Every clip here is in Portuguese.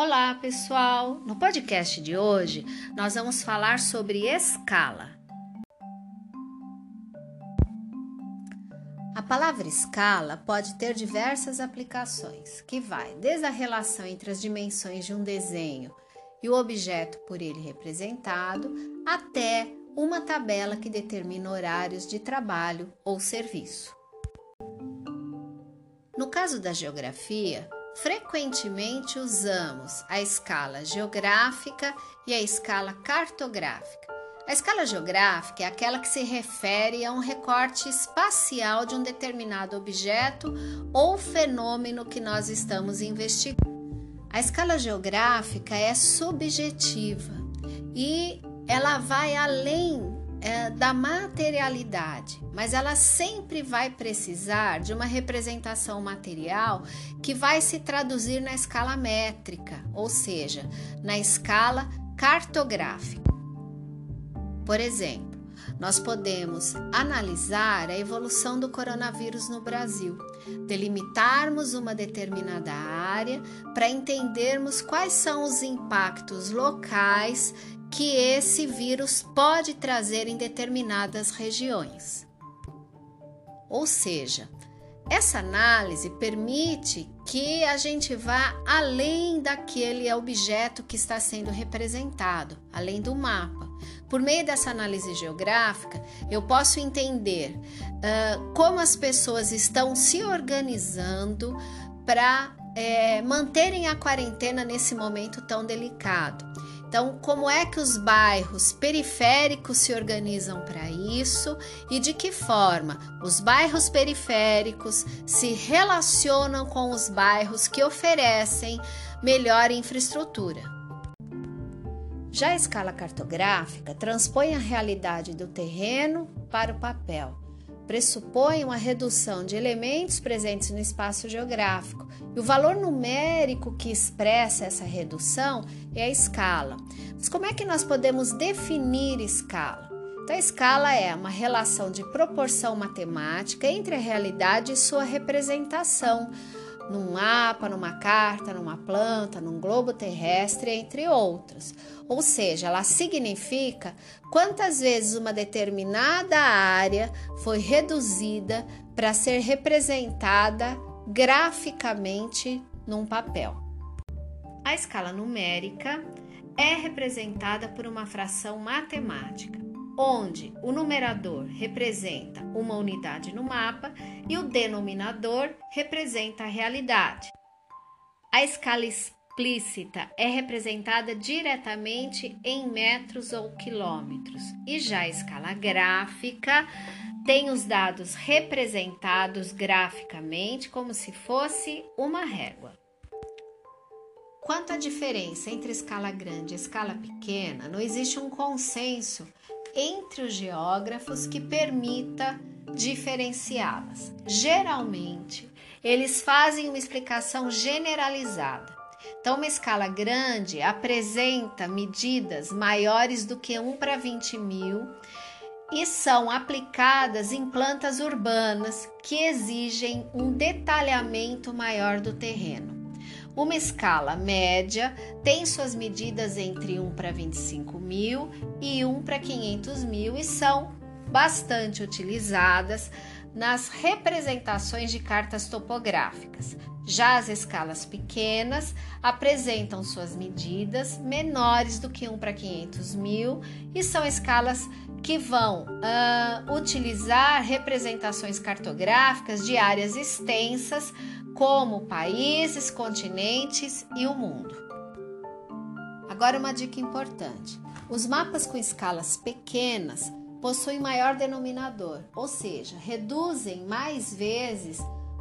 Olá, pessoal! No podcast de hoje, nós vamos falar sobre escala. A palavra escala pode ter diversas aplicações, que vai desde a relação entre as dimensões de um desenho e o objeto por ele representado, até uma tabela que determina horários de trabalho ou serviço. No caso da geografia, frequentemente usamos a escala geográfica e a escala cartográfica. A escala geográfica é aquela que se refere a um recorte espacial de um determinado objeto ou fenômeno que nós estamos investigando. A escala geográfica é subjetiva e ela vai além é, da materialidade, mas ela sempre vai precisar de uma representação material que vai se traduzir na escala métrica, ou seja, na escala cartográfica. Por exemplo, nós podemos analisar a evolução do coronavírus no Brasil, delimitarmos uma determinada área para entendermos quais são os impactos locais que esse vírus pode trazer em determinadas regiões. Ou seja, essa análise permite que a gente vá além daquele objeto que está sendo representado, além do mapa. Por meio dessa análise geográfica, eu posso entender uh, como as pessoas estão se organizando para é, manterem a quarentena nesse momento tão delicado. Então, como é que os bairros periféricos se organizam para isso e de que forma os bairros periféricos se relacionam com os bairros que oferecem melhor infraestrutura? Já a escala cartográfica transpõe a realidade do terreno para o papel pressupõe uma redução de elementos presentes no espaço geográfico. E o valor numérico que expressa essa redução é a escala. Mas como é que nós podemos definir escala? Então, a escala é uma relação de proporção matemática entre a realidade e sua representação num mapa, numa carta, numa planta, num globo terrestre, entre outros. Ou seja, ela significa quantas vezes uma determinada área foi reduzida para ser representada graficamente num papel. A escala numérica é representada por uma fração matemática onde o numerador representa uma unidade no mapa e o denominador representa a realidade. A escala explícita é representada diretamente em metros ou quilômetros, e já a escala gráfica tem os dados representados graficamente como se fosse uma régua. Quanto à diferença entre escala grande e escala pequena, não existe um consenso entre os geógrafos que permita diferenciá-las. Geralmente, eles fazem uma explicação generalizada. Então, uma escala grande apresenta medidas maiores do que 1 para 20 mil e são aplicadas em plantas urbanas que exigem um detalhamento maior do terreno. Uma escala média tem suas medidas entre 1 para 25 mil e 1 para 500 mil e são bastante utilizadas nas representações de cartas topográficas. Já as escalas pequenas apresentam suas medidas menores do que 1 para 500 mil e são escalas que vão uh, utilizar representações cartográficas de áreas extensas como países, continentes e o mundo. Agora, uma dica importante: os mapas com escalas pequenas possuem maior denominador, ou seja, reduzem mais vezes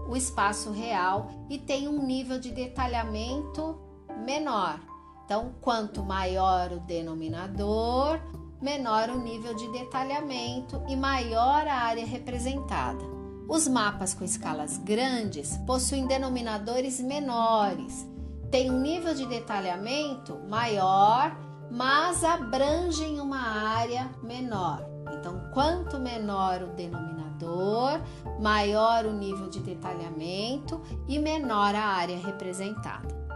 o espaço real e têm um nível de detalhamento menor. Então, quanto maior o denominador, menor o nível de detalhamento e maior a área representada. Os mapas com escalas grandes possuem denominadores menores, têm um nível de detalhamento maior, mas abrangem uma área menor. Então, quanto menor o denominador, maior o nível de detalhamento e menor a área representada.